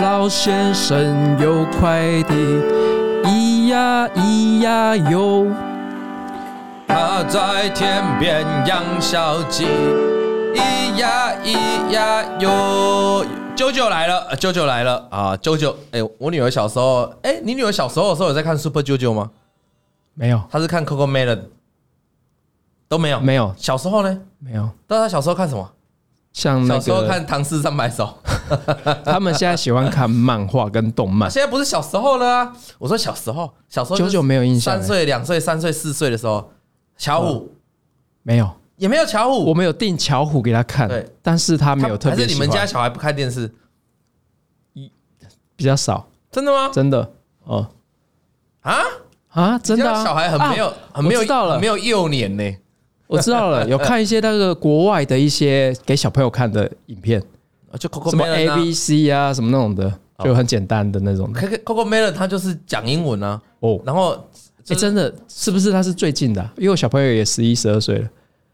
老先生有快递，咿呀咿呀哟。他在天边养小鸡，咿呀咿呀哟。舅舅来了，舅舅来了啊！舅舅，哎，我女儿小时候，哎、欸，你女儿小时候的时候有在看 Super 舅舅吗？没有，她是看 Coco Melon，都没有，没有。小时候呢？没有。但她小时候看什么？像、那个、小时候看《唐诗三百首》，他们现在喜欢看漫画跟动漫。现在不是小时候了啊！我说小时候，小时候久久没有印象。三岁、两岁、三岁、四岁的时候，巧虎没有。也没有巧虎，我们有订巧虎给他看，对，但是他没有特别。还是你们家小孩不看电视？一比较少，真的吗？真的哦，啊啊，真的，小孩很没有，很没有，到了，没有幼年呢。我知道了，有看一些那个国外的一些给小朋友看的影片，就 Coco 什么 A B C 啊，什么那种的，就很简单的那种。Coco Melon 他就是讲英文啊，哦，然后哎，真的是不是他是最近的？因为我小朋友也十一、十二岁了。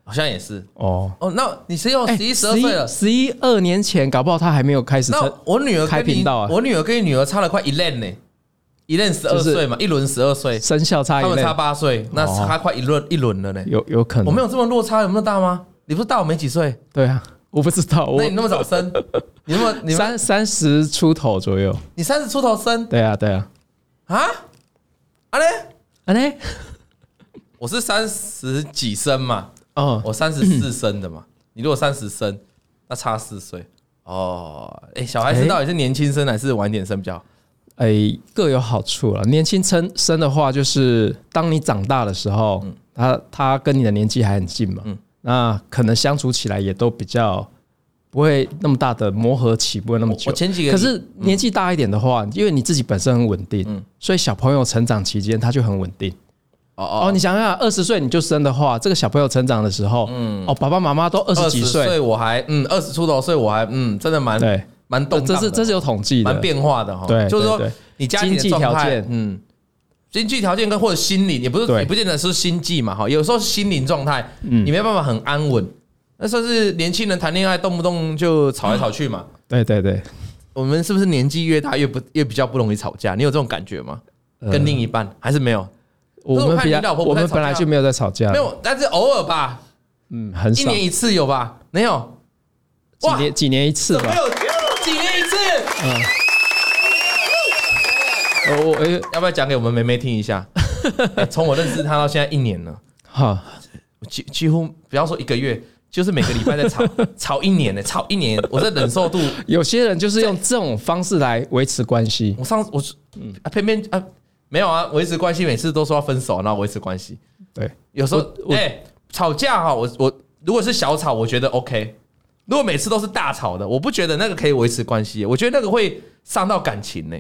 好像也是。哦。哦，那你是用十一十二岁了，十一二年前，搞不好他还没有开始。那我女儿开频道啊，我女儿跟你女儿差了快一轮呢，一任十二岁嘛，一轮十二岁，生肖差一轮，他们差八岁，那差快一轮一轮了呢。有有可能，我没有这么落差，有那么大吗？你不是大我没几岁？对啊，我不知道。那你那么早生，你那么你三三十出头左右，你三十出头生？对啊对啊，啊？啊嘞啊嘞，我是三十几生嘛。哦，我三十四生的嘛，你如果三十生，那差四岁哦。哎，小孩子到底是年轻生还是晚点生比较好？哎，各有好处了。年轻生生的话，就是当你长大的时候，他他跟你的年纪还很近嘛，那可能相处起来也都比较不会那么大的磨合期，不会那么久。我前几个，可是年纪大一点的话，因为你自己本身很稳定，所以小朋友成长期间他就很稳定。哦哦，你想想，二十岁你就生的话，这个小朋友成长的时候，嗯，哦，爸爸妈妈都二十几岁，我还嗯二十出头岁，我还嗯真的蛮对蛮动，这是这是有统计的，蛮变化的哈。对，就是说你家庭条件，嗯，经济条件跟或者心理，也不是也不见得是心计嘛哈。有时候心灵状态，你没办法很安稳。那算是年轻人谈恋爱，动不动就吵来吵去嘛。对对对，我们是不是年纪越大越不越比较不容易吵架？你有这种感觉吗？跟另一半还是没有？我们比较，我们本来就没有在吵架，没有，但是偶尔吧，嗯，很少，一年一次有吧？没有，几年几年一次吧？嗯，我我要不要讲给我们梅梅听一下？从我认识他到现在一年了，哈，几几乎不要说一个月，就是每个礼拜在吵，吵一年呢，吵一年，我的忍受度，有些人就是用这种方式来维持关系。我上次我嗯啊，偏偏啊。没有啊，维持关系每次都说要分手，然后维持关系。对，有时候哎、欸，吵架哈，我我如果是小吵，我觉得 OK。如果每次都是大吵的，我不觉得那个可以维持关系，我觉得那个会伤到感情呢。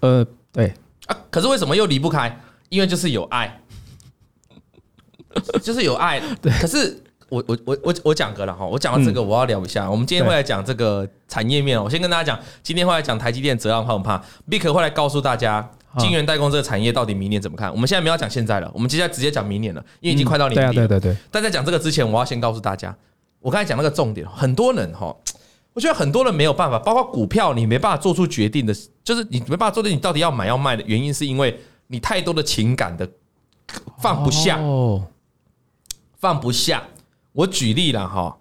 呃，对啊，可是为什么又离不开？因为就是有爱，就是有爱。对，可是我我我我我讲个了哈，我讲到这个，我要聊一下。嗯、我们今天会来讲这个产业面，我先跟大家讲，今天会来讲台积电折让怕不怕？Vic 会来告诉大家。晶圆代工这个产业到底明年怎么看？我们现在没有讲现在了，我们接下来直接讲明年了，因为已经快到年底了。对对对。但在讲这个之前，我要先告诉大家，我刚才讲那个重点，很多人哈，我觉得很多人没有办法，包括股票，你没办法做出决定的，就是你没办法做定，你到底要买要卖的原因，是因为你太多的情感的放不下，放不下。我举例了哈，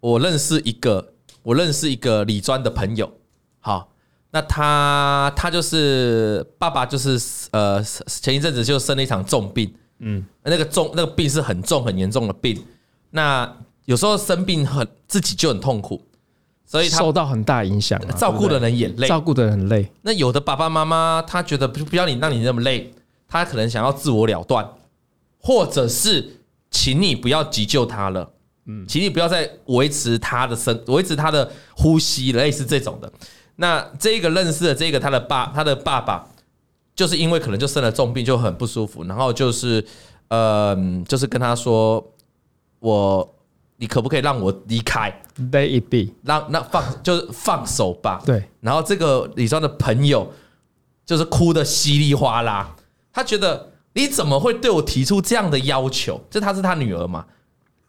我认识一个，我认识一个理专的朋友，好。那他他就是爸爸，就是呃前一阵子就生了一场重病，嗯，那个重那个病是很重很严重的病。那有时候生病很自己就很痛苦，所以他受到很大影响，照顾的人也累，照顾的人很累。那有的爸爸妈妈他觉得不不要你让你那么累，他可能想要自我了断，或者是请你不要急救他了，嗯，请你不要再维持他的生维持他的呼吸，类似这种的。那这个认识的这个他的爸，他的爸爸，就是因为可能就生了重病，就很不舒服，然后就是，呃，就是跟他说，我，你可不可以让我离开？Let it be，让那放就是放手吧。对。然后这个李庄的朋友就是哭得稀里哗啦，他觉得你怎么会对我提出这样的要求？这他是他女儿嘛？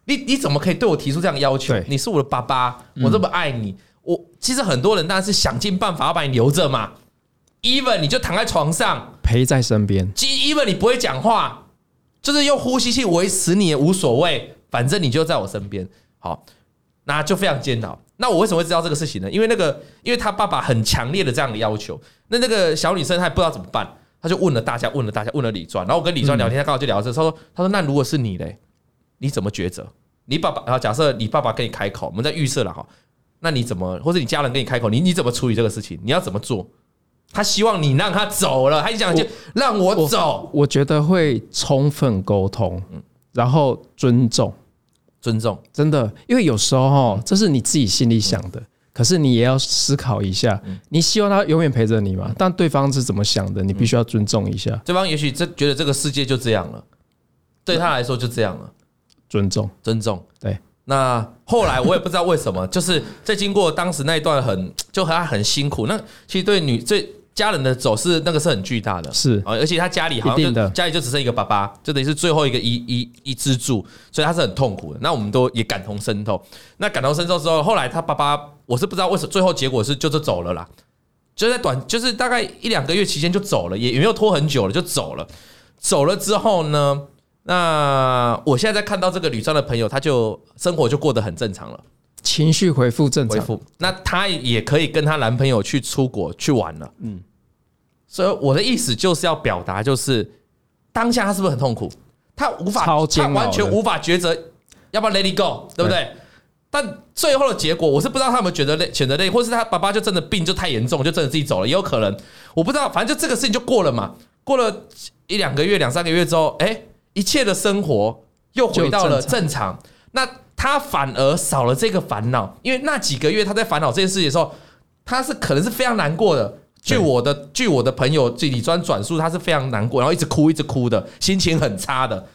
你你怎么可以对我提出这样的要求？你是我的爸爸，我这么爱你。我其实很多人当然是想尽办法要把你留着嘛。Even 你就躺在床上陪在身边，Even 你不会讲话，就是用呼吸器维持你也无所谓，反正你就在我身边。好，那就非常煎熬。那我为什么会知道这个事情呢？因为那个，因为他爸爸很强烈的这样的要求。那那个小女生她也不知道怎么办，她就问了大家，问了大家，问了李专。然后我跟李专聊天，他刚好就聊这，他说：“他说那如果是你嘞，你怎么抉择？你爸爸，然后假设你爸爸跟你开口，我们在预设了哈，那你怎么，或者你家人跟你开口，你你怎么处理这个事情？你要怎么做？”他希望你让他走了，他就讲就让我走我。我觉得会充分沟通，然后尊重，尊重，真的，因为有时候哈，这是你自己心里想的，可是你也要思考一下，你希望他永远陪着你嘛？但对方是怎么想的，你必须要尊重一下。对方也许这觉得这个世界就这样了，对他来说就这样了。尊重，尊重，对。那后来我也不知道为什么，就是在经过当时那一段很就和他很辛苦。那其实对女最。家人的走是那个是很巨大的，是啊，而且他家里好像就家里就只剩一个爸爸，就等于是最后一个一一一支柱，所以他是很痛苦的。那我们都也感同身受。那感同身受之后，后来他爸爸，我是不知道为什么最后结果是就是走了啦，就在短就是大概一两个月期间就走了，也也没有拖很久了就走了。走了之后呢，那我现在在看到这个旅专的朋友，他就生活就过得很正常了，情绪恢复正常，恢复。那她也可以跟她男朋友去出国去玩了。嗯，所以我的意思就是要表达，就是当下她是不是很痛苦？她无法，她完全无法抉择要不要 let it go，对不对？但最后的结果，我是不知道他们觉得累，选择累，或是他爸爸就真的病就太严重，就真的自己走了，也有可能。我不知道，反正就这个事情就过了嘛。过了一两个月、两三个月之后，哎，一切的生活又回到了正常。那。他反而少了这个烦恼，因为那几个月他在烦恼这件事情的时候，他是可能是非常难过的。据我的据我的朋友李专转述，他是非常难过，然后一直哭一直哭的，心情很差的。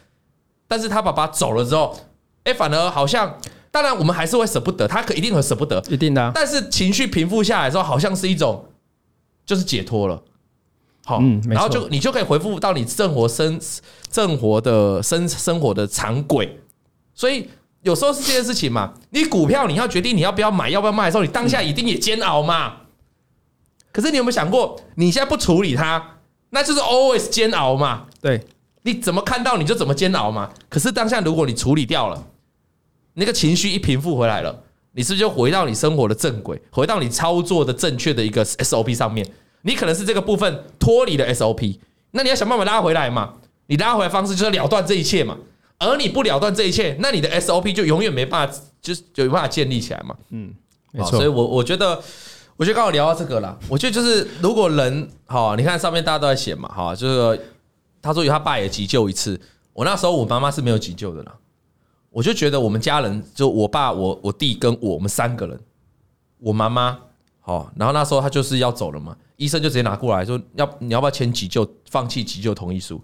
但是他爸爸走了之后，哎，反而好像，当然我们还是会舍不得，他可一定很舍不得，一定的。但是情绪平复下来之后，好像是一种就是解脱了。好，嗯，然后就你就可以回复到你生活生生活的生生活的常轨，所以。有时候是这件事情嘛，你股票你要决定你要不要买，要不要卖的时候，你当下一定也煎熬嘛。可是你有没有想过，你现在不处理它，那就是 always 煎熬嘛？对，你怎么看到你就怎么煎熬嘛。可是当下如果你处理掉了，那个情绪一平复回来了，你是不是就回到你生活的正轨，回到你操作的正确的一个 SOP 上面？你可能是这个部分脱离了 SOP，那你要想办法拉回来嘛。你拉回来方式就是了断这一切嘛。而你不了断这一切，那你的 SOP 就永远没办法，就是就没办法建立起来嘛。嗯，没错。所以我我觉得，我觉得刚好聊到这个了。我觉得就是，如果人哈，你看上面大家都在写嘛，哈，就是他说有他爸也急救一次。我那时候我妈妈是没有急救的啦。我就觉得我们家人就我爸、我我弟跟我，我们三个人，我妈妈好，然后那时候他就是要走了嘛，医生就直接拿过来说要你要不要签急救，放弃急救同意书。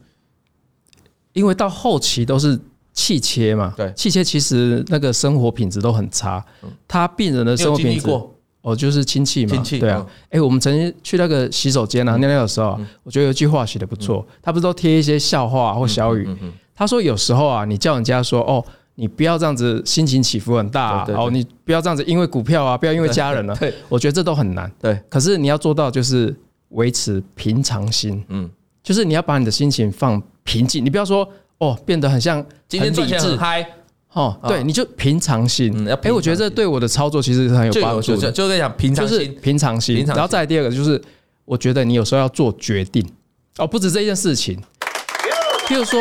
因为到后期都是气切嘛，对，气切其实那个生活品质都很差。他病人的生活品质，哦，就是亲戚嘛，对啊。哎，我们曾经去那个洗手间啊，尿尿的时候，我觉得有句话写得不错，他不是都贴一些笑话或小语？他说有时候啊，你叫人家说哦，你不要这样子，心情起伏很大，哦，你不要这样子，因为股票啊，不要因为家人了。对，我觉得这都很难。对，可是你要做到就是维持平常心，嗯，就是你要把你的心情放。平静，你不要说哦，变得很像今天赚钱很嗨哦，对，你就平常心。哎，我觉得这对我的操作其实是很有帮助的。就在讲平常心，平常心。然后再来第二个就是，我觉得你有时候要做决定哦，不止这件事情。譬如说，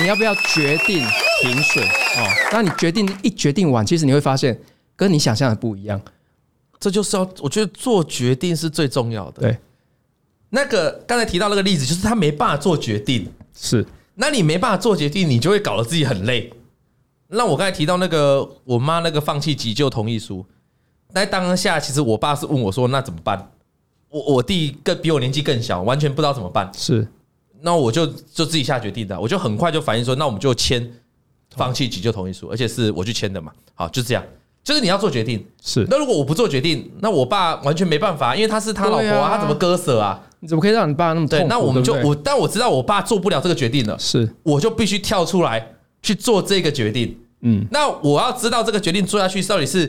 你要不要决定停损哦？那你决定一决定完，其实你会发现跟你想象的不一样。这就是要，我觉得做决定是最重要的。对，那个刚才提到那个例子，就是他没办法做决定。是，那你没办法做决定，你就会搞得自己很累。那我刚才提到那个我妈那个放弃急救同意书，那当下其实我爸是问我说：“那怎么办？”我我弟更比我年纪更小，完全不知道怎么办。是，那我就就自己下决定的，我就很快就反应说：“那我们就签放弃急救同意书，而且是我去签的嘛。”好，就这样，就是你要做决定。是，那如果我不做决定，那我爸完全没办法，因为他是他老婆啊，他怎么割舍啊？你怎么可以让你爸那么痛苦？对，那我们就我，但我知道我爸做不了这个决定了，是，我就必须跳出来去做这个决定。嗯，那我要知道这个决定做下去到底是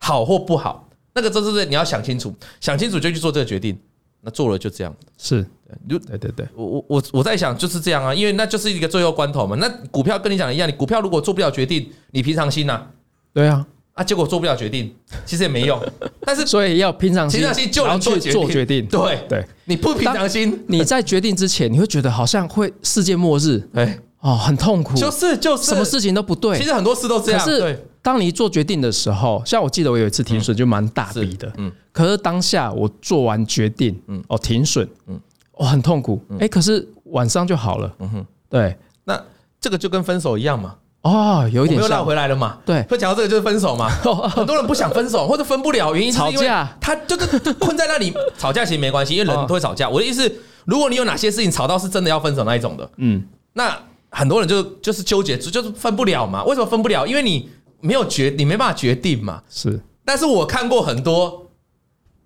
好或不好。那个就是你要想清楚，想清楚就去做这个决定。那做了就这样，是，对对对对，我我我我在想就是这样啊，因为那就是一个最后关头嘛。那股票跟你讲的一样，你股票如果做不了决定，你平常心呐，对啊，啊，结果做不了决定，其实也没用。但是所以要平常心，平常心就能做决定。对对，你不平常心，你在决定之前，你会觉得好像会世界末日，哎，哦，很痛苦，就是就是，什么事情都不对。其实很多事都这样，是。当你做决定的时候，像我记得我有一次停损就蛮大笔的，嗯，可是当下我做完决定，嗯，哦，停损，嗯，哦，很痛苦，哎，可是晚上就好了，嗯哼，对，那这个就跟分手一样嘛，哦，有一点，又绕回来了嘛，对，会讲到这个就是分手嘛，很多人不想分手或者分不了，原因是因为他就是困在那里，吵架其实没关系，因为人都会吵架。我的意思，如果你有哪些事情吵到是真的要分手那一种的，嗯，那很多人就就是纠结，就是分不了嘛。为什么分不了？因为你。没有决，你没办法决定嘛。是，但是我看过很多，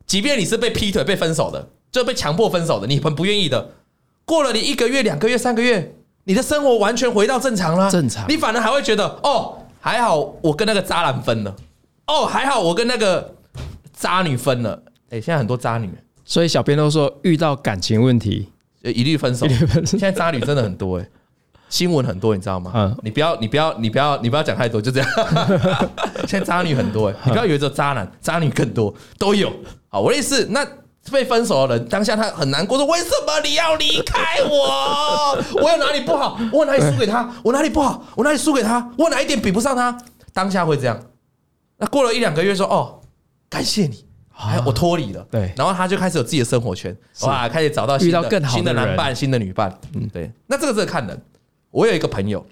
即便你是被劈腿、被分手的，就被强迫分手的，你很不愿意的。过了你一个月、两个月、三个月，你的生活完全回到正常了。正常，你反而还会觉得，哦，还好我跟那个渣男分了。哦，还好我跟那个渣女分了。哎，现在很多渣女，所以小编都说遇到感情问题一律分手。现在渣女真的很多哎。新闻很多，你知道吗？嗯，你不要，你不要，你不要，你不要讲太多，就这样。现在渣女很多，你不要以为只有渣男，渣女更多，都有。好，我的意思，那被分手的人当下他很难过，说为什么你要离开我？我有哪里不好？我哪里输给他？我哪里不好？我哪里输给他？我哪一点比不上他？当下会这样。那过了一两个月，说哦，感谢你，哎，我脱离了。对，然后他就开始有自己的生活圈，哇，开始找到新的新的男伴、新的女伴。嗯，对。那这个是看人。我有一个朋友，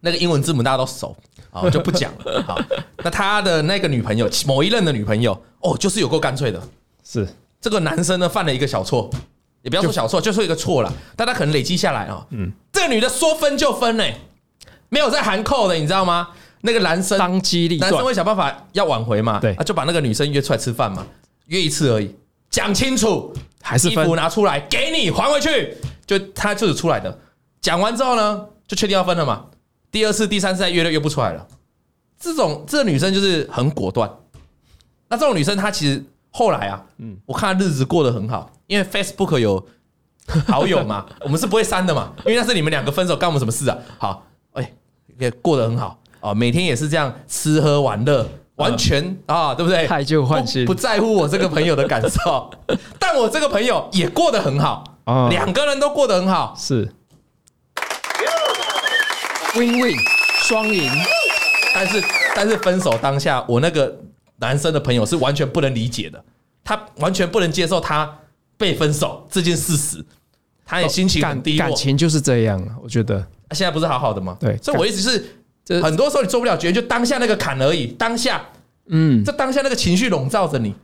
那个英文字母大家都熟，啊，我就不讲了。好，那他的那个女朋友，某一任的女朋友，哦，就是有够干脆的。是这个男生呢，犯了一个小错，也不要说小错，就说一个错了，但他可能累积下来啊。嗯，这个女的说分就分嘞，没有在含扣的，你知道吗？那个男生当机立断，男生会想办法要挽回嘛？对，就把那个女生约出来吃饭嘛，约一次而已，讲清楚，还是衣服拿出来给你还回去，就他就是出来的。讲完之后呢，就确定要分了嘛。第二次、第三次再约都约不出来了。这种这个女生就是很果断。那这种女生她其实后来啊，嗯，我看他日子过得很好，因为 Facebook 有好友嘛，我们是不会删的嘛，因为那是你们两个分手，干我们什么事啊？好，哎，也过得很好啊，每天也是这样吃喝玩乐，完全啊，对不对？太旧换新，不在乎我这个朋友的感受，但我这个朋友也过得很好啊，两个人都过得很好，是。Win Win 双赢，但是但是分手当下，我那个男生的朋友是完全不能理解的，他完全不能接受他被分手这件事实，他也心情很低落。感情就是这样，我觉得。现在不是好好的吗？对，所以我一直是，很多时候你做不了决定，就当下那个坎而已。当下，嗯，这当下那个情绪笼罩着你，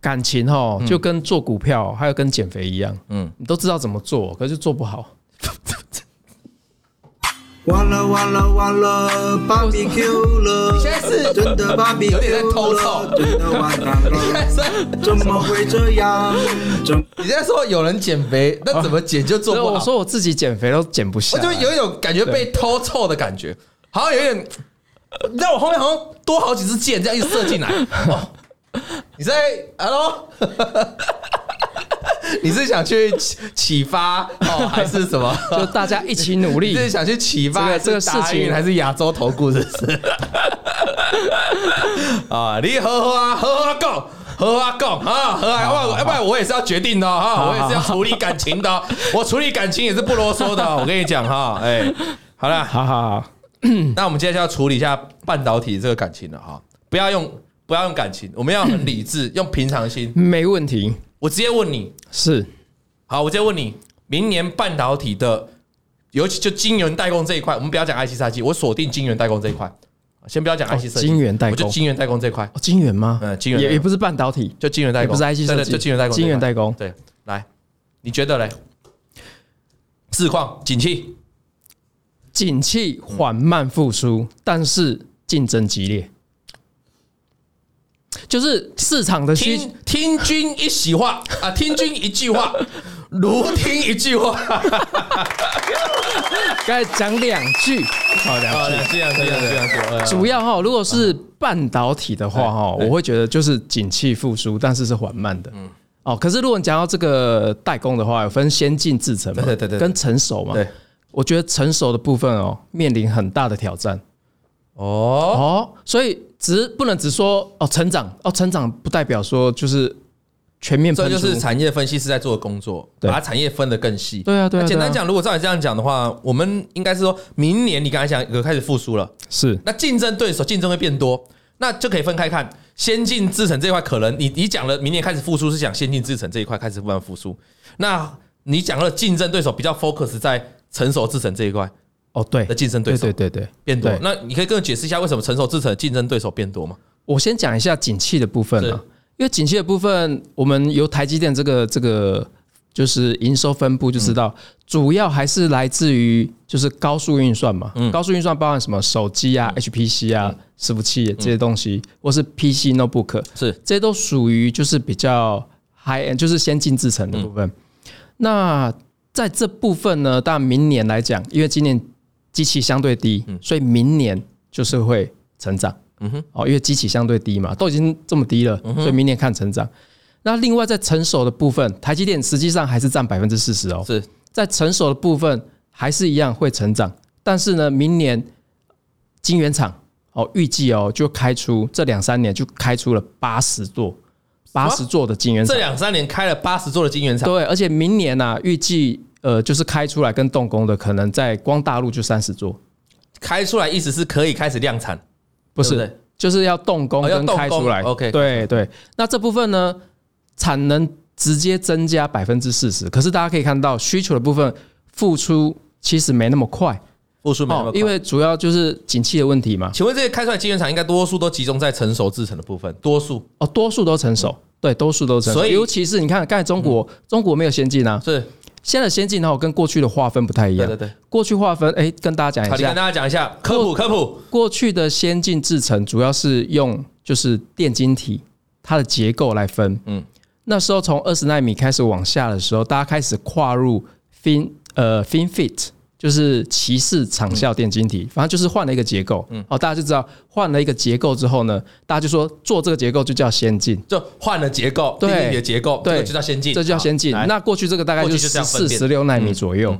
感情哦，就跟做股票还有跟减肥一样，嗯，你都知道怎么做，可是做不好。完了完了完了，BBQ 了！你现在是真的 BBQ 有点在偷臭，真的完蛋了！怎么会这样？你现在说有人减肥，那怎么减就做不好？我说我自己减肥都减不下，我就有一种感觉被偷臭的感觉，好像有点，你在我后面好像多好几支箭这样一直射进来。哦，你在 Hello？你是想去启发哦，还是什么？就大家一起努力。你是想去启发这个事情，还是亚洲投顾？这 是啊，你好好啊，好好讲，好好讲啊，好啊，要不然我也是要决定的哈，我也是要处理感情的，我处理感情也是不啰嗦的。我跟你讲哈，哎，好了，好好好，那我们接下来要处理一下半导体这个感情了哈，不要用不要用感情，我们要很理智，用平常心，没问题。我直接问你，是。好，我直接问你，明年半导体的，尤其就晶圆代工这一块，我们不要讲 IC 设计，我锁定晶圆代工这一块，先不要讲 IC 设计，晶圆代工，就晶圆代工这一块，晶圆吗？嗯，晶圆也也不是半导体，就晶圆代工，不是 IC 设计，就晶圆代工，晶圆代工，对，来，你觉得嘞？市况景气，景气缓慢复苏，但是竞争激烈。就是市场的需听听君一席话啊，听君一句话，如听一句话。该讲两句，好两句，这样这样这样这样。主要哈，如果是半导体的话哈，我会觉得就是景气复苏，但是是缓慢的。嗯。哦，可是如果你讲到这个代工的话，有分先进制程嘛，对对对，跟成熟嘛。对。我觉得成熟的部分哦，面临很大的挑战。哦哦，所以只不能只说哦成长哦成长，不代表说就是。全面，这就是产业分析师在做的工作，把产业分得更细。对啊，对啊。简单讲，如果照你这样讲的话，我们应该是说明年你刚才讲有开始复苏了，是。那竞争对手竞争会变多，那就可以分开看。先进制程这一块，可能你你讲了明年开始复苏，是讲先进制程这一块开始慢慢复苏。那你讲了竞争对手比较 focus 在成熟制程这一块，哦，对的竞争对手，对对对变多。那你可以跟我解释一下为什么成熟制成的竞争对手变多吗？我先讲一下景气的部分啊。因为景气的部分，我们由台积电这个这个就是营收分布就知道，主要还是来自于就是高速运算嘛。高速运算包含什么？手机啊、HPC 啊、伺服器这些东西，或是 PC notebook，是这些都属于就是比较 high end，就是先进制程的部分。那在这部分呢，当然明年来讲，因为今年基期相对低，所以明年就是会成长。嗯哼，哦，因为基期相对低嘛，都已经这么低了，所以明年看成长。那另外在成熟的部分，台积电实际上还是占百分之四十哦。是在成熟的部分还是一样会成长，但是呢，明年晶圆厂哦预计哦就开出这两三年就开出了八十座，八十座的晶圆厂。这两三年开了八十座的晶圆厂，对，而且明年呢预计呃就是开出来跟动工的可能在光大陆就三十座，开出来意思是可以开始量产。不是，就是要动工跟开出来。OK，对对。那这部分呢，产能直接增加百分之四十。可是大家可以看到，需求的部分付出其实没那么快，复出没那么，因为主要就是景气的问题嘛。请问这些开出来晶圆厂应该多数都集中在成熟制成的部分？多数哦，多数都成熟，对，多数都成熟。所以，尤其是你看，刚才中国，中国没有先进啊，是。现在先进的话，跟过去的划分不太一样。对对对，过去划分，哎，跟大家讲一下。跟大家讲一下，科普科普。过去的先进制程主要是用就是电晶体它的结构来分。嗯，那时候从二十纳米开始往下的时候，大家开始跨入 fin 呃 FinFET。就是鳍式场效电晶体，反正就是换了一个结构。嗯，哦，大家就知道换了一个结构之后呢，大家就说做这个结构就叫先进，就换了结构，对，电晶体的结构，对，就叫先进，这就叫先进。那过去这个大概就是十四、十六纳米左右，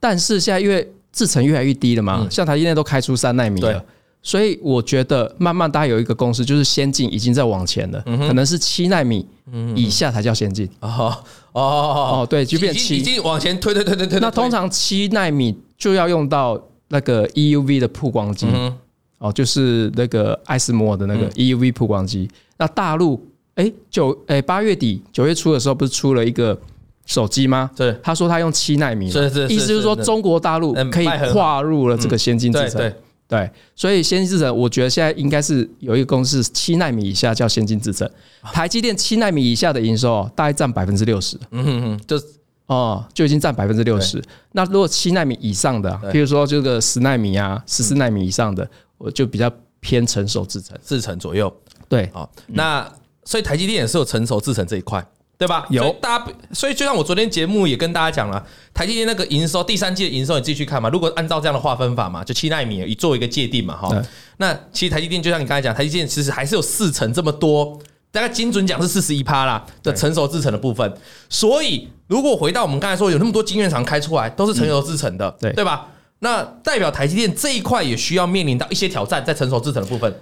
但是现在因为制程越来越低了嘛，像台积电都开出三纳米了。所以我觉得慢慢大家有一个共识，就是先进已经在往前了，可能是七纳米以下才叫先进。哦哦哦，对，就变七，已经往前推推推推推。那通常七纳米就要用到那个 EUV 的曝光机，哦，就是那个爱斯摩尔的那个 EUV 曝光机。那大陆哎九哎八月底九月初的时候不是出了一个手机吗？对，他说他用七纳米，是是，意思就是说中国大陆可以跨入了这个先进制程。对，所以先进制程，我觉得现在应该是有一个公式，七纳米以下叫先进制程。台积电七纳米以下的营收大概占百分之六十，嗯哼哼，就哦就已经占百分之六十。那如果七纳米以上的，譬如说这个十纳米啊、十四纳米以上的，我就比较偏成熟制程，制程左右。对，好，那所以台积电也是有成熟制程这一块。对吧？有大家，所以就像我昨天节目也跟大家讲了，台积电那个营收，第三季的营收你自己去看嘛。如果按照这样的划分法嘛，就七纳米以作为一个界定嘛，哈。那其实台积电就像你刚才讲，台积电其实还是有四成这么多，大概精准讲是四十一趴啦的成熟制程的部分。所以如果回到我们刚才说，有那么多晶圆厂开出来都是成熟制程的，对对吧？那代表台积电这一块也需要面临到一些挑战，在成熟制程的部分。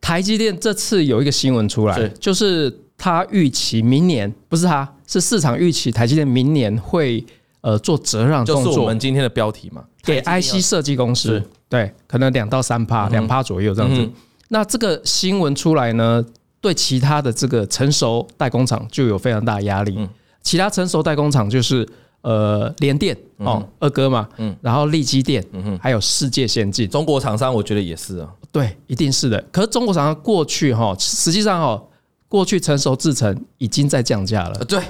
台积电这次有一个新闻出来，就是。他预期明年不是他，是市场预期台积电明年会呃做折让动作，就是我们今天的标题嘛，给 IC 设计公司，对，可能两到三趴，两趴左右这样子。那这个新闻出来呢，对其他的这个成熟代工厂就有非常大的压力。其他成熟代工厂就是呃联电哦二哥嘛，嗯，然后力积电，嗯还有世界先进，中国厂商我觉得也是啊，对，一定是的。可是中国厂商过去哈，实际上哈。过去成熟制程已经在降价了，对，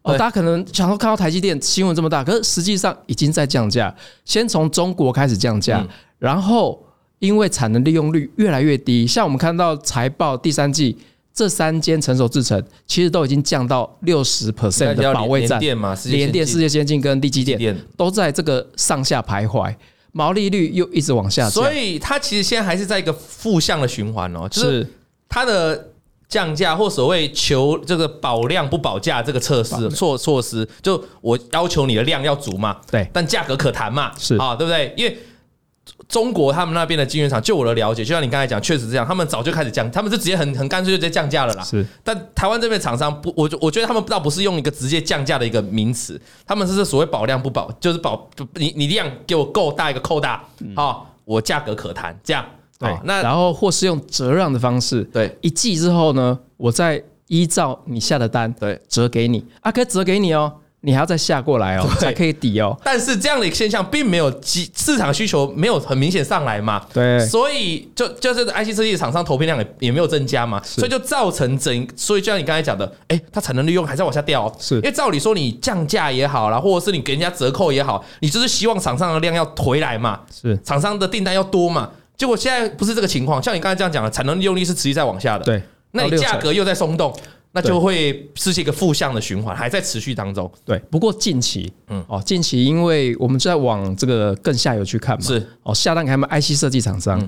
哦，大家可能想说看到台积电新闻这么大，可是实际上已经在降价。先从中国开始降价，然后因为产能利用率越来越低，像我们看到财报第三季这三间成熟制程其实都已经降到六十 percent 的保卫战，联电、世界先进跟地基电都在这个上下徘徊，毛利率又一直往下降，所以它其实现在还是在一个负向的循环哦，就是。它的降价或所谓求这个保量不保价这个测试措措施，就我要求你的量要足嘛，对，但价格可谈嘛，是啊，对不对？因为中国他们那边的晶圆厂，就我的了解，就像你刚才讲，确实这样，他们早就开始降，他们是直接很很干脆就直接降价了啦。是，但台湾这边厂商不，我我觉得他们倒不是用一个直接降价的一个名词，他们是所谓保量不保，就是保你你量给我够大一个扣大，好，我价格可谈，这样。对，那然后或是用折让的方式，对，一季之后呢，我再依照你下的单，对，折给你啊，可以折给你哦。你还要再下过来哦，才可以抵哦。但是这样的现象并没有基市场需求没有很明显上来嘛？对，所以就就是 IC 设计厂商投片量也也没有增加嘛，所以就造成整，所以就像你刚才讲的，哎，它产能利用还在往下掉。是，因为照理说你降价也好啦，或者是你给人家折扣也好，你就是希望厂商的量要回来嘛，是，厂商的订单要多嘛。结果现在不是这个情况，像你刚才这样讲的，产能利用率是持续在往下的。对，那你价格又在松动。那就会是一个负向的循环，还在持续当中。对，不过近期，嗯，哦，近期因为我们在往这个更下游去看嘛，是。哦，下单给他们 IC 设计厂商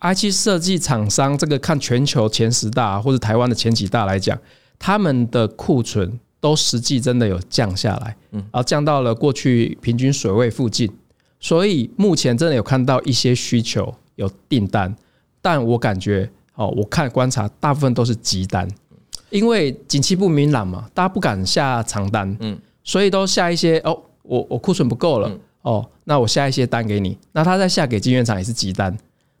，IC 设计厂商这个看全球前十大或者台湾的前几大来讲，他们的库存都实际真的有降下来，嗯，然后降到了过去平均水位附近，所以目前真的有看到一些需求有订单，但我感觉哦，我看观察大部分都是急单。因为景气不明朗嘛，大家不敢下长单，嗯，所以都下一些哦，我我库存不够了，嗯、哦，那我下一些单给你，那他再下给晶圆厂也是急单，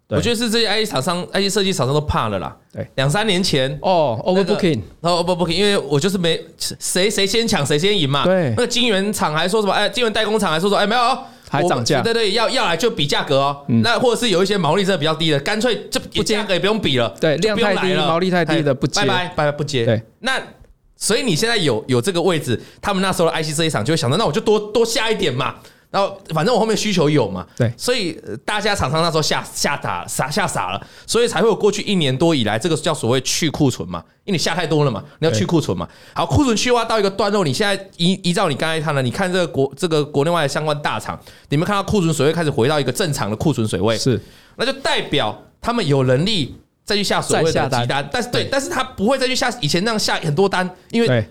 我觉得是这些 IC 厂商、IC 设计厂商都怕了啦，对，两三年前哦，overbooking，然后 overbooking，因为我就是没谁谁先抢谁先赢嘛，对，那个晶圆厂还说什么，哎，晶圆代工厂还说说，哎，没有。还涨价，对对，要要来就比价格哦。那或者是有一些毛利真的比较低的，干脆就价格也不用比了。对，量太低，毛利太低的不接，拜拜拜拜不接。对，那所以你现在有有这个位置，他们那时候的 IC 设计厂就会想着，那我就多多下一点嘛。然后反正我后面需求有嘛，对，所以大家厂商那时候吓吓傻傻吓傻了，所以才会有过去一年多以来这个叫所谓去库存嘛，因为你下太多了嘛，你要去库存嘛。好，库存去化到一个段落，你现在依依照你刚才看的，你看这个国这个国内外的相关大厂，你们看到库存水位开始回到一个正常的库存水位，是，那就代表他们有能力再去下所谓的急单，但是对，但是他不会再去下以前那样下很多单，因为。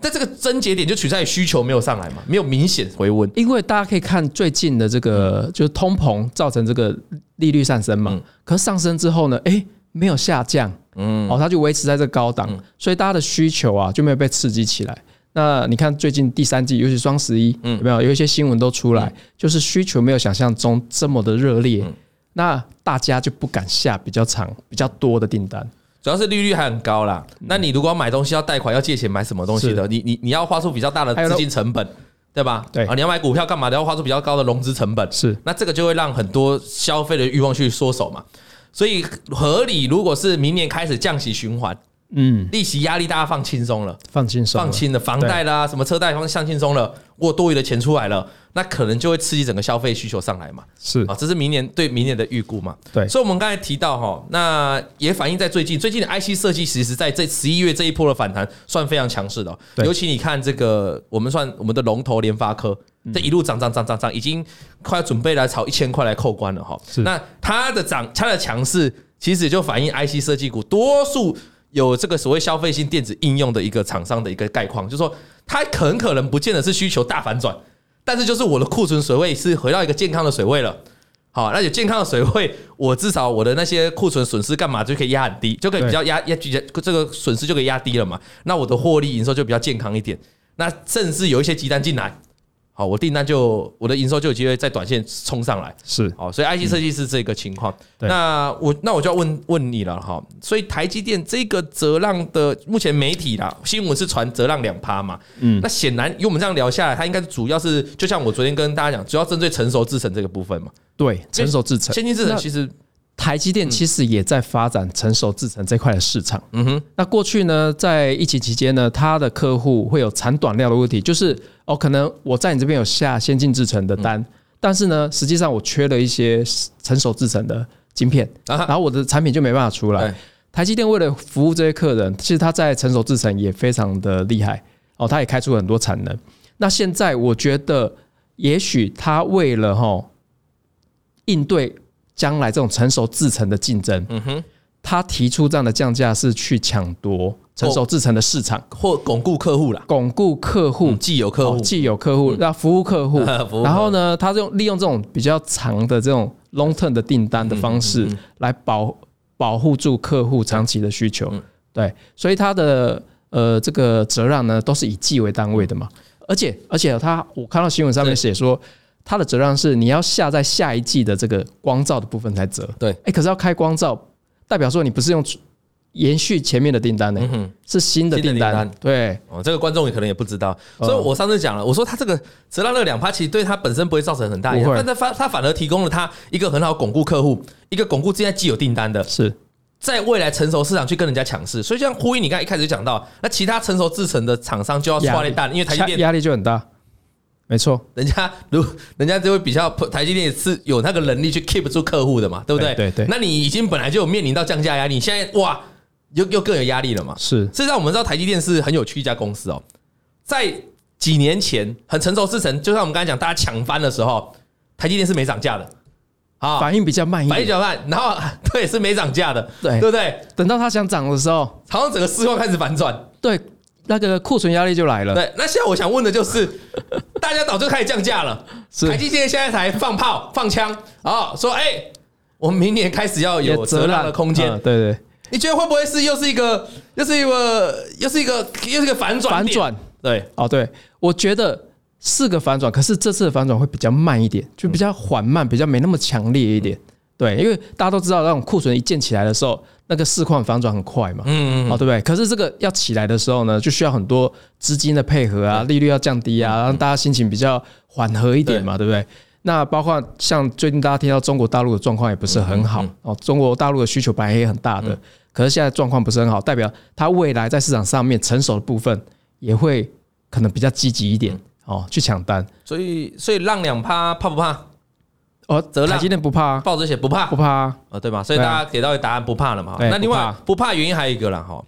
但这个症结点就取在于需求没有上来嘛，没有明显回温。因为大家可以看最近的这个，就是通膨造成这个利率上升嘛。可是上升之后呢，诶，没有下降，嗯，哦，它就维持在这个高档，所以大家的需求啊就没有被刺激起来。那你看最近第三季，尤其双十一，嗯有没有有一些新闻都出来，就是需求没有想象中这么的热烈，那大家就不敢下比较长、比较多的订单。主要是利率还很高啦。那你如果要买东西要贷款要借钱买什么东西的，你你你要花出比较大的资金成本，对吧？对啊，你要买股票干嘛的？要花出比较高的融资成本，是。那这个就会让很多消费的欲望去缩手嘛。所以合理，如果是明年开始降息循环。嗯，利息压力大家放轻松了，放轻松，放轻了，房贷啦，什么车贷放放轻松了，我多余的钱出来了，那可能就会刺激整个消费需求上来嘛。是。啊，这是明年对明年的预估嘛。对，所以我们刚才提到哈，那也反映在最近，最近的 IC 设计其实在这十一月这一波的反弹算非常强势的，尤其你看这个，我们算我们的龙头联发科，这一路涨涨涨涨涨，已经快要准备来炒一千块来扣关了哈。是，那它的涨，它的强势，其实也就反映 IC 设计股多数。有这个所谓消费性电子应用的一个厂商的一个概况，就是说它很可能不见得是需求大反转，但是就是我的库存水位是回到一个健康的水位了。好，那有健康的水位，我至少我的那些库存损失干嘛就可以压很低，就可以比较压压这个损失就可以压低了嘛。那我的获利营收就比较健康一点。那甚至有一些急单进来。好，我订单就我的营收就有机会在短线冲上来，是。好，所以 IC 设计是这个情况。那我那我就要问问你了哈，所以台积电这个折让的目前媒体啦新闻是传折让两趴嘛，嗯，那显然以我们这样聊下来，它应该主要是就像我昨天跟大家讲，主要针对成熟制程这个部分嘛，对，成熟制程、先进制程其实。台积电其实也在发展成熟制程这块的市场。嗯哼，那过去呢，在疫情期间呢，它的客户会有产短料的问题，就是哦，可能我在你这边有下先进制程的单，但是呢，实际上我缺了一些成熟制程的晶片，然后我的产品就没办法出来。台积电为了服务这些客人，其实它在成熟制程也非常的厉害哦，它也开出很多产能。那现在我觉得，也许它为了哈应对将来这种成熟制成的竞争，嗯哼，他提出这样的降价是去抢夺成熟制成的市场，或巩固客户啦，巩固客户，既有客户，既有客户，要 服务客户。然后呢，他用利用这种比较长的这种 long term 的订单的方式来保。保护住客户长期的需求，对，所以他的呃这个折让呢都是以季为单位的嘛，而且而且他我看到新闻上面写说，它的折让是你要下在下一季的这个光照的部分才折，对，哎，可是要开光照，代表说你不是用延续前面的订单呢，是新的订单，对，哦，这个观众也可能也不知道，所以我上次讲了，我说它这个折让那个两趴，其实对它本身不会造成很大影响，但它反它反而提供了它一个很好巩固客户。一个巩固现在既有订单的，是。在未来成熟市场去跟人家抢市，所以像呼应你刚才一开始就讲到，那其他成熟制成的厂商就要压力。大，因为台积电压力就很大，没错，人家如人家就会比较台积电是有那个能力去 keep 住客户的嘛，对不对？对对。那你已经本来就有面临到降价压力，你现在哇又又更有压力了嘛？是。事实上，我们知道台积电是很有趣一家公司哦，在几年前很成熟制成，就像我们刚才讲大家抢翻的时候，台积电是没涨价的。啊，反应比较慢一点，反应比较慢，然后对是没涨价的，对对不对？等到它想涨的时候，好像整个市况开始反转，对，那个库存压力就来了。对，那现在我想问的就是，大家早就开始降价了，台积电现在才放炮放枪。啊，说哎，我们明年开始要有折让的空间，对对，你觉得会不会是又是一个又是一个又是一个又是一个反转？反转，对，哦，对，我觉得。是个反转，可是这次的反转会比较慢一点，就比较缓慢，比较没那么强烈一点。对，因为大家都知道，那种库存一建起来的时候，那个市况反转很快嘛，嗯嗯，哦，对不对？可是这个要起来的时候呢，就需要很多资金的配合啊，利率要降低啊，让大家心情比较缓和一点嘛，对不对？那包括像最近大家听到中国大陆的状况也不是很好哦，中国大陆的需求本来也很大的，可是现在状况不是很好，代表它未来在市场上面成熟的部分也会可能比较积极一点。哦，去抢单，所以所以浪两趴怕不怕？哦，折让台积电不怕，报纸写不怕，不怕啊，对吧？所以大家给到的答案不怕了嘛。那另外不怕。原因还有一个啦哈，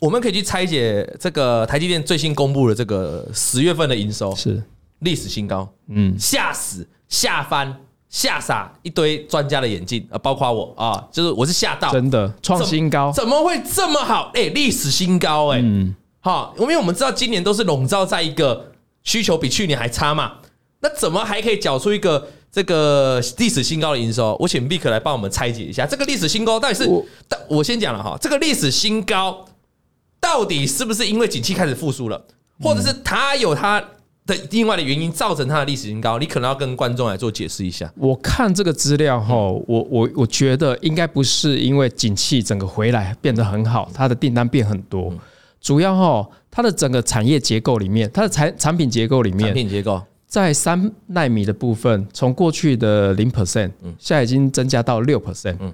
我们可以去拆解这个台积电最新公布的这个十月份的营收是。历史新高，嗯，吓死、吓翻、吓傻一堆专家的眼镜啊，包括我啊，就是我是吓到，真的创新高，怎么会这么好？哎，历史新高哎，嗯，好，因为我们知道今年都是笼罩在一个。需求比去年还差嘛？那怎么还可以缴出一个这个历史新高的营收？我请 Vic 来帮我们拆解一下，这个历史新高到底是？我，我先讲了哈，这个历史新高到底是不是因为景气开始复苏了，或者是它有它的另外的原因造成它的历史新高？你可能要跟观众来做解释一下。我看这个资料哈，我我我觉得应该不是因为景气整个回来变得很好，它的订单变很多。主要哈，它的整个产业结构里面，它的产产品结构里面，产品结构在三奈米的部分，从过去的零 percent，现在已经增加到六 percent。嗯，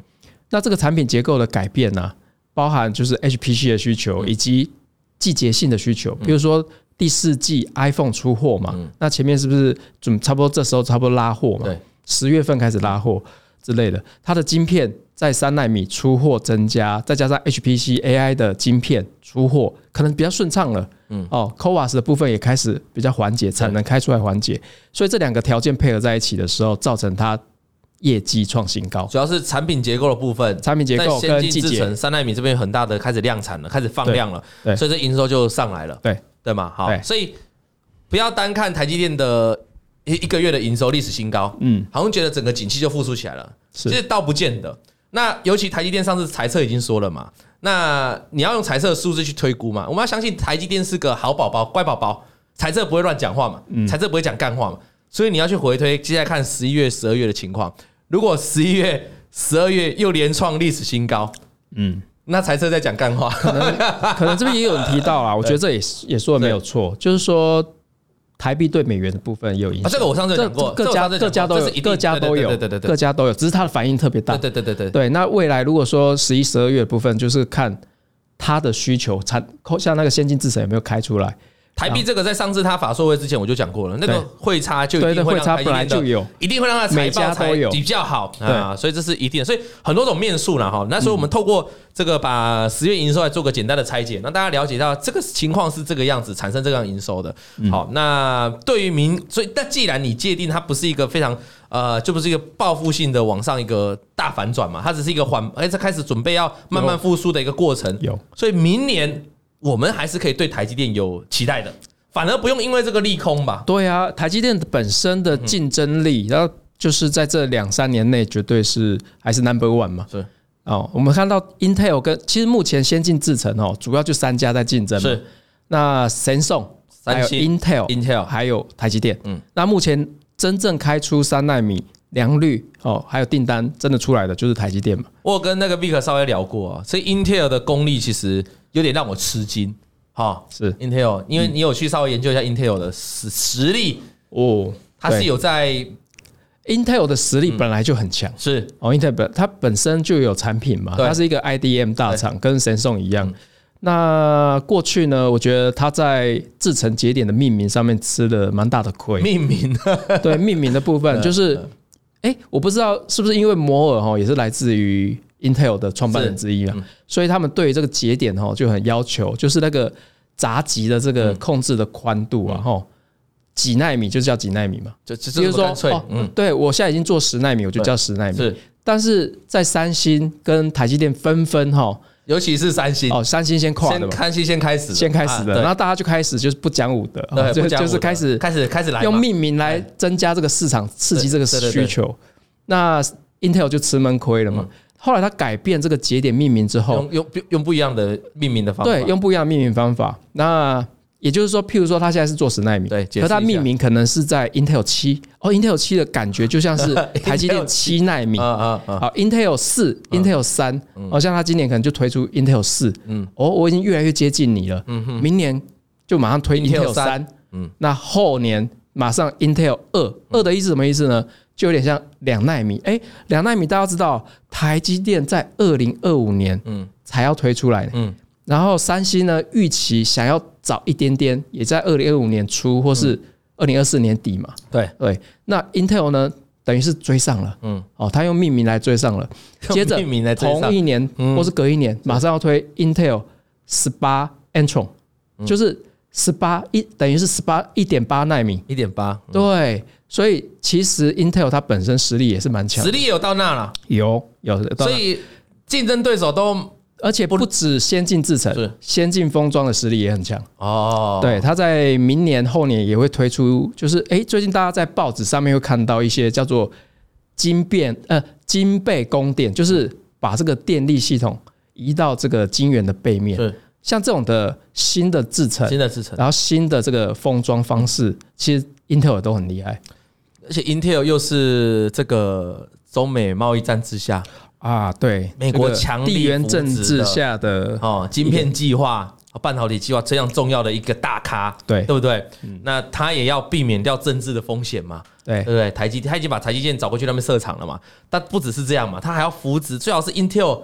那这个产品结构的改变呢，包含就是 HPC 的需求以及季节性的需求，比如说第四季 iPhone 出货嘛，那前面是不是准差不多这时候差不多拉货嘛？对，十月份开始拉货之类的，它的晶片。在三纳米出货增加，再加上 HPC AI 的晶片出货可能比较顺畅了。嗯，哦，CoWoS 的部分也开始比较缓解，产能开出来缓解，所以这两个条件配合在一起的时候，造成它业绩创新高。主要是产品结构的部分，产品结构跟季节，三纳米这边很大的开始量产了，开始放量了，对，所以这营收就上来了。对，对嘛？好，所以不要单看台积电的一一个月的营收历史新高，嗯，好像觉得整个景气就复苏起来了，其实倒不见得。那尤其台积电上次财测已经说了嘛，那你要用财测的数字去推估嘛，我们要相信台积电是个好宝宝、乖宝宝，财测不会乱讲话嘛，财测不会讲干话嘛，所以你要去回推，接下来看十一月、十二月的情况。如果十一月、十二月又连创历史新高，嗯，那财测在讲干话，可能可能这边也有人提到啊，我觉得这也也说的没有错，就是说。台币对美元的部分也有影响，这个我上次讲过，各家各家都有，各家都有，对对对，各家都有，只是它的反应特别大，对对对对对。那未来如果说十一、十二月的部分，就是看它的需求产，像那个先进制程有没有开出来，台币这个在上次他法说会之前我就讲过了，那个汇差就一定会让台积电的有，一定会让它财报才比较好啊，所以这是一定。所以很多种面数了哈。那所以我们透过这个把十月营收来做个简单的拆解，让大家了解到这个情况是这个样子产生这样营收的。好，那对于明，所以那既然你界定它不是一个非常呃，就不是一个报复性的往上一个大反转嘛，它只是一个缓，而且开始准备要慢慢复苏的一个过程。有，所以明年。我们还是可以对台积电有期待的，反而不用因为这个利空吧？对啊，台积电本身的竞争力，然后就是在这两三年内绝对是还是 number one 嘛。是哦，我们看到 Intel 跟其实目前先进制程哦，主要就三家在竞争。是那神送还有 Intel、Intel 还有台积电。嗯，那目前真正开出三纳米良率哦，还有订单真的出来的就是台积电嘛。我跟那个 Vic 稍微聊过啊，所以 Intel 的功力其实。有点让我吃惊，哈，是。Intel，因为你有去稍微研究一下 Intel 的实实力。哦，它是有在 Intel 的实力本来就很强，是。哦，Intel 本它本身就有产品嘛，它是一个 IDM 大厂，跟神送一样。那过去呢，我觉得它在制成节点的命名上面吃了蛮大的亏。命名。对命名的部分，就是哎，我不知道是不是因为摩尔哈也是来自于。Intel 的创办人之一嘛，所以他们对于这个节点哈就很要求，就是那个闸极的这个控制的宽度啊，哈，几纳米就叫几纳米嘛，就比如说哦，嗯，对我现在已经做十纳米，我就叫十纳米。是，但是在三星跟台积电纷纷哈，尤其是三星。哦，三星先跨的嘛，三星先开始，先开始的，然后大家就开始就是不讲武德，就就是开始开始开始来用命名来增加这个市场，刺激这个需求。那 Intel 就吃闷亏了嘛。后来他改变这个节点命名之后，用用用不一样的命名的方法，对，用不一样的命名方法。那也就是说，譬如说他现在是做十纳米，对，可他命名可能是在 Intel 七，哦，Intel 七的感觉就像是 台积电七纳米，啊啊好，Intel 四，Intel 三，好像他今年可能就推出 Intel 四，嗯，哦，我已经越来越接近你了，嗯哼，明年就马上推 Intel 三，嗯，那后年马上 Intel 二，二的意思什么意思呢？就有点像两纳米，哎，两纳米大家知道，台积电在二零二五年嗯。才要推出来，嗯，然后三星呢预期想要早一点点，也在二零二五年初或是二零二四年底嘛，对。对，那 Intel 呢等于是追上了，嗯，哦，他用命名来追上了，接着同一年或是隔一年马上要推 Intel 十八 Antron，就是十八一等于是十八一点八纳米，一点八，对。所以其实 Intel 它本身实力也是蛮强，实力有到那了，有有。所以竞争对手都，而且不止先进制程，是先进封装的实力也很强哦。对，它在明年后年也会推出，就是哎，最近大家在报纸上面会看到一些叫做晶变呃晶背供电，就是把这个电力系统移到这个晶圆的背面。是像这种的新的制程，新的制程，然后新的这个封装方式，其实 Intel 都很厉害。而且 Intel 又是这个中美贸易战之下啊，对美国强力地缘政治下的哦，晶片计划、半导体计划这样重要的一个大咖，对对不对？那他也要避免掉政治的风险嘛，对对不对？台积他已经把台积电找过去那边设厂了嘛，但不只是这样嘛，他还要扶植，最好是 Intel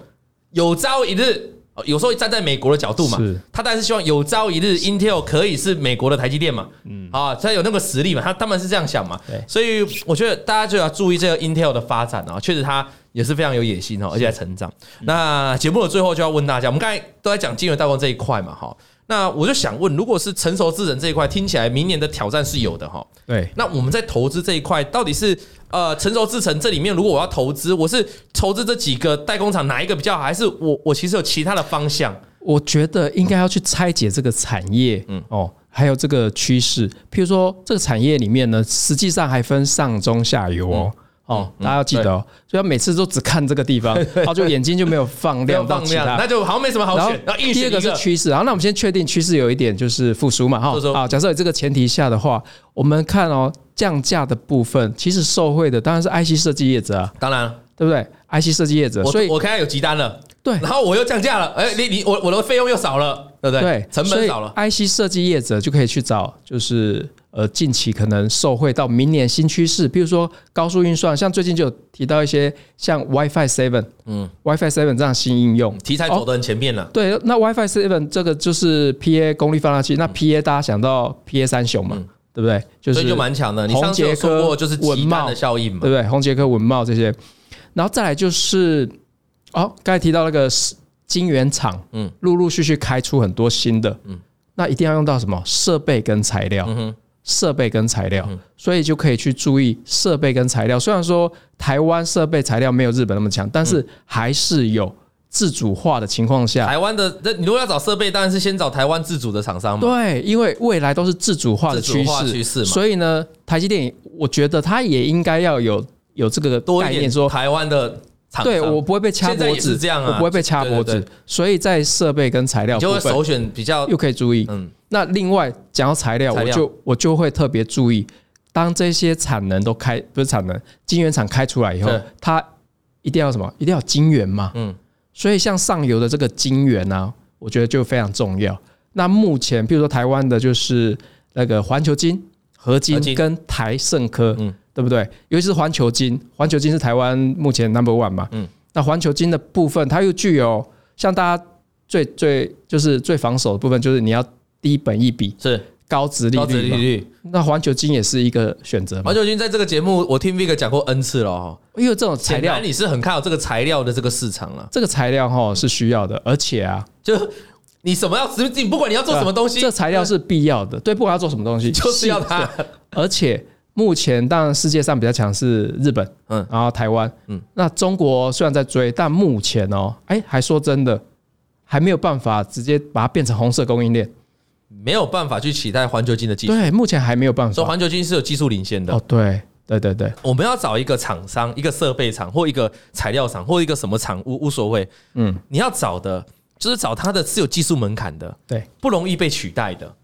有朝一日。有时候站在美国的角度嘛，他当然是希望有朝一日 Intel 可以是美国的台积电嘛，嗯，啊，他有那个实力嘛，他他们是这样想嘛，对，所以我觉得大家就要注意这个 Intel 的发展啊，确实它也是非常有野心哦，而且在成长。那节目的最后就要问大家，我们刚才都在讲金融代工这一块嘛，哈。那我就想问，如果是成熟智能这一块，听起来明年的挑战是有的哈。对。那我们在投资这一块，到底是呃成熟制程这里面，如果我要投资，我是投资这几个代工厂哪一个比较好，还是我我其实有其他的方向？我觉得应该要去拆解这个产业，嗯哦，还有这个趋势。譬如说，这个产业里面呢，实际上还分上中下游哦。哦，大家要记得哦，所以他每次都只看这个地方，然后就眼睛就没有放亮到其他，那就好像没什么好选。然后第二个是趋势，然后那我们先确定趋势有一点就是复苏嘛，哈，啊，假设有这个前提下的话，我们看哦，降价的部分其实受惠的当然是 IC 设计业者啊，当然对不对？IC 设计业者，所以我看他有急单了，对，然后我又降价了，哎，你你我我的费用又少了，对不对？对，成本少了，IC 设计业者就可以去找就是。呃，近期可能受惠到明年新趋势，比如说高速运算，像最近就有提到一些像 WiFi Seven，嗯，WiFi Seven 这样新应用题材走得很前面了。哦。对，那 WiFi Seven 这个就是 PA 功率放大器，那 PA 大家想到 PA 三雄嘛，嗯、对不对？就是所以就蛮强的。你上次说过就是文茂的效应嘛，对不对？红杰科、文茂这些，然后再来就是哦，刚才提到那个晶圆厂，嗯，陆陆续续开出很多新的，嗯，那一定要用到什么设备跟材料，嗯哼。设备跟材料，所以就可以去注意设备跟材料。虽然说台湾设备材料没有日本那么强，但是还是有自主化的情况下。台湾的那你如果要找设备，当然是先找台湾自主的厂商嘛。对，因为未来都是自主化的趋势，所以呢，台积电我觉得它也应该要有有这个概念，说台湾的对我不会被掐脖子，这样啊，我不会被掐脖子。所以在设备跟材料，就会首选比较又可以注意，嗯。那另外讲到材料，我就我就会特别注意，当这些产能都开不是产能，晶圆厂开出来以后，它一定要什么？一定要晶圆嘛。嗯。所以像上游的这个晶圆呢，我觉得就非常重要。那目前，比如说台湾的，就是那个环球晶、合金跟台盛科，嗯，对不对？尤其是环球金，环球金是台湾目前 number one 嘛。嗯。那环球金的部分，它又具有像大家最最就是最防守的部分，就是你要。低本一比是高值利率，那环球金也是一个选择。环球金在这个节目，我听 Vic 讲过 N 次了哈。因为这种材料，你是很看好这个材料的这个市场了。这个材料哈是需要的，而且啊，就你什么要，你不管你要做什么东西，这材料是必要的。对，不管要做什么东西，就是要它。而且目前当然世界上比较强是日本，嗯，然后台湾，嗯，那中国虽然在追，但目前哦，哎，还说真的，还没有办法直接把它变成红色供应链。没有办法去取代环球金的技术，对，目前还没有办法。所以环球金是有技术领先的。哦，对，对，对，对。我们要找一个厂商，一个设备厂，或一个材料厂，或一个什么厂，无无所谓。嗯，你要找的就是找它的是有技术门槛的，对，不容易被取代的，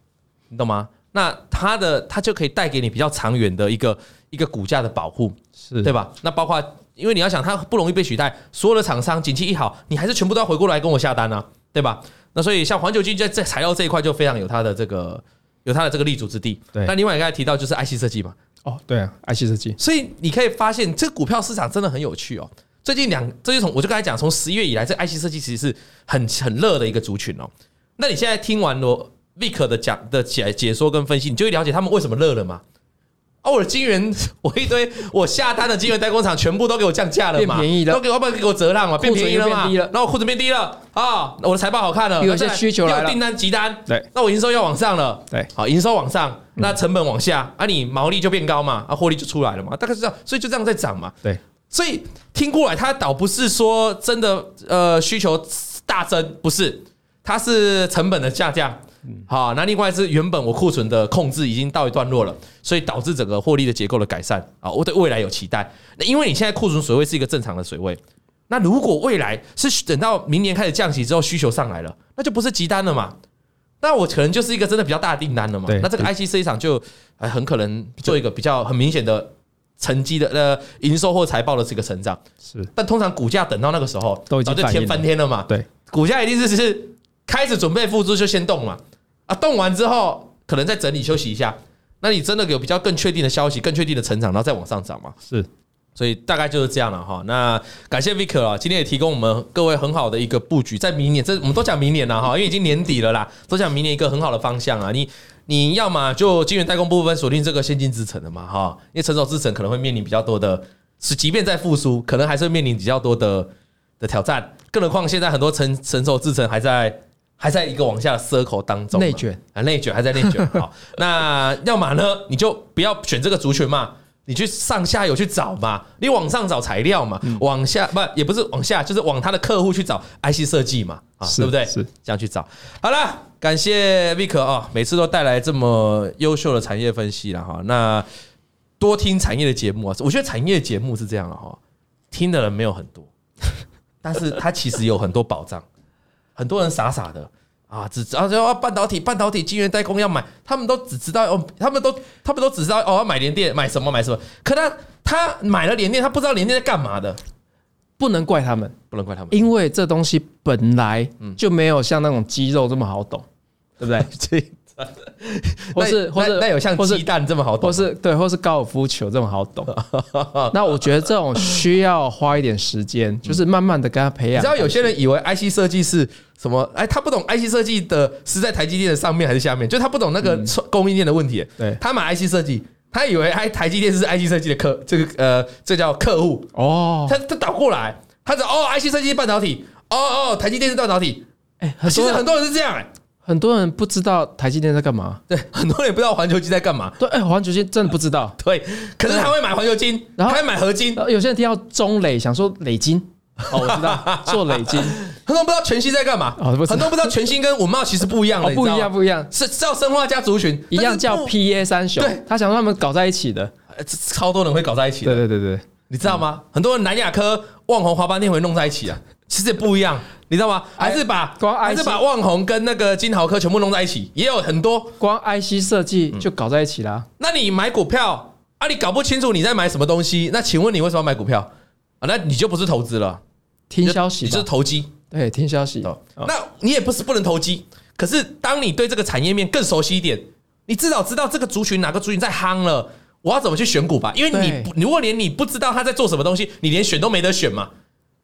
你懂吗？那它的它就可以带给你比较长远的一个一个股价的保护，是对吧？那包括因为你要想它不容易被取代，所有的厂商景气一好，你还是全部都要回过来跟我下单啊，对吧？那所以像环球金在在材料这一块就非常有它的这个有它的这个立足之地。对，那另外刚才提到就是 IC 设计嘛。哦，对啊，IC 设计。所以你可以发现这个股票市场真的很有趣哦。最近两，这就从我就刚才讲，从十一月以来，这 IC 设计其实是很很热的一个族群哦。那你现在听完罗 Vic 的讲的解解说跟分析，你就会了解他们为什么热了嘛。哦，我的晶圆，我一堆我下单的晶圆代工厂全部都给我降价了嘛，变便宜了，都给我不给我折让嘛，变便宜了嘛，然后裤子变低了啊，我的财报好看了，有些需求来了，订单急单，对，那我营收要往上了，对，好，营收往上，那成本往下，啊，你毛利就变高嘛，啊，获利就出来了嘛，大概是这样，所以就这样在涨嘛，对，所以听过来，它倒不是说真的，呃，需求大增，不是，它是成本的下降。好，那另外是原本我库存的控制已经到一段落了，所以导致整个获利的结构的改善啊，我对未来有期待。那因为你现在库存水位是一个正常的水位，那如果未来是等到明年开始降息之后需求上来了，那就不是急单了嘛？那我可能就是一个真的比较大的订单了嘛？那这个 IC 设计厂就很可能做一个比较很明显的成绩的呃营收或财报的这个成长。是，但通常股价等到那个时候都已经天翻天了嘛？对，股价一定是是开始准备复苏就先动嘛。啊，动完之后可能再整理休息一下，那你真的有比较更确定的消息，更确定的成长，然后再往上涨嘛？是，所以大概就是这样了哈。那感谢 Vick 啊，今天也提供我们各位很好的一个布局，在明年，这我们都讲明年了哈，因为已经年底了啦，都讲明年一个很好的方向啊。你你要么就晶圆代工部分锁定这个先进制程的嘛哈，因为成熟制程可能会面临比较多的，是即便在复苏，可能还是会面临比较多的的挑战，更何况现在很多成成熟制程还在。还在一个往下的 circle 当中，内卷啊，内卷还在内卷。好，那要么呢，你就不要选这个族群嘛，你去上下游去找嘛，你往上找材料嘛，往下不也不是往下，就是往他的客户去找 IC 设计嘛，啊，对不对？是这样去找。好了，感谢 Vic 啊，每次都带来这么优秀的产业分析了哈。那多听产业的节目啊，我觉得产业节目是这样的哈，听的人没有很多，但是它其实有很多保障。很多人傻傻的啊，只知道要半导体、半导体晶圆代工要买，他们都只知道哦，他们都他们都只知道哦，要买联电，买什么买什么。可他他买了联电，他不知道联电在干嘛的，不能怪他们，不能怪他们，因为这东西本来就没有像那种肌肉这么好懂，对不对？或是或是那有像鸡蛋这么好懂，或是对，或是高尔夫球这么好懂。那我觉得这种需要花一点时间，就是慢慢的跟他培养。你知道有些人以为 IC 设计是什么？哎，他不懂 IC 设计的是在台积电的上面还是下面？就他不懂那个供应链的问题。对，他买 IC 设计，他以为哎台积电是 IC 设计的客，这个呃这叫客户哦。他他倒过来，他说哦 IC 设计半导体，哦哦台积电是半导体。哎，其实很多人是这样哎。很多人不知道台积电在干嘛，对，很多人也不知道环球金在干嘛，对，哎，环球金真的不知道，对，可是他会买环球金，然后他会买合金，有些人听到中磊想说磊金，哦，我知道做磊金，很多人不知道全新在干嘛，很多人不知道全新跟五茂其实不一样的，不一样不一样，是叫生化家族群，一样叫 PA 三雄，对，他想让他们搞在一起的，超多人会搞在一起的，对对对对，你知道吗？很多人南亚科、旺宏、华邦电会弄在一起啊。其实也不一样，你知道吗？还是把光还是把旺宏跟那个金豪科全部弄在一起，也有很多光 IC 设计就搞在一起啦。那你买股票啊，你搞不清楚你在买什么东西，那请问你为什么要买股票啊？那你就不是投资了，听消息，你就是投机。对，听消息。那你也不是不能投机，可是当你对这个产业面更熟悉一点，你至少知道这个族群哪个族群在夯了，我要怎么去选股吧？因为你如果连你不知道他在做什么东西，你连选都没得选嘛。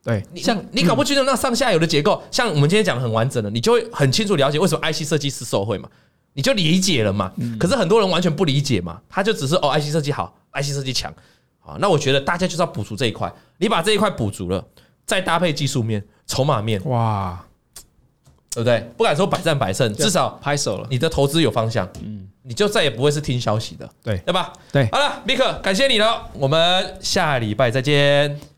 对，像你搞不清楚那上下游的结构，像我们今天讲的很完整的，你就会很清楚了解为什么 IC 设计师受贿嘛，你就理解了嘛。可是很多人完全不理解嘛，他就只是哦，IC 设计好，IC 设计强，好，那我觉得大家就是要补足这一块，你把这一块补足了，再搭配技术面、筹码面，哇，对不对？不敢说百战百胜，至少拍手了，你的投资有方向，嗯，你就再也不会是听消息的，对，对吧？对，好了，米克，感谢你了，我们下礼拜再见。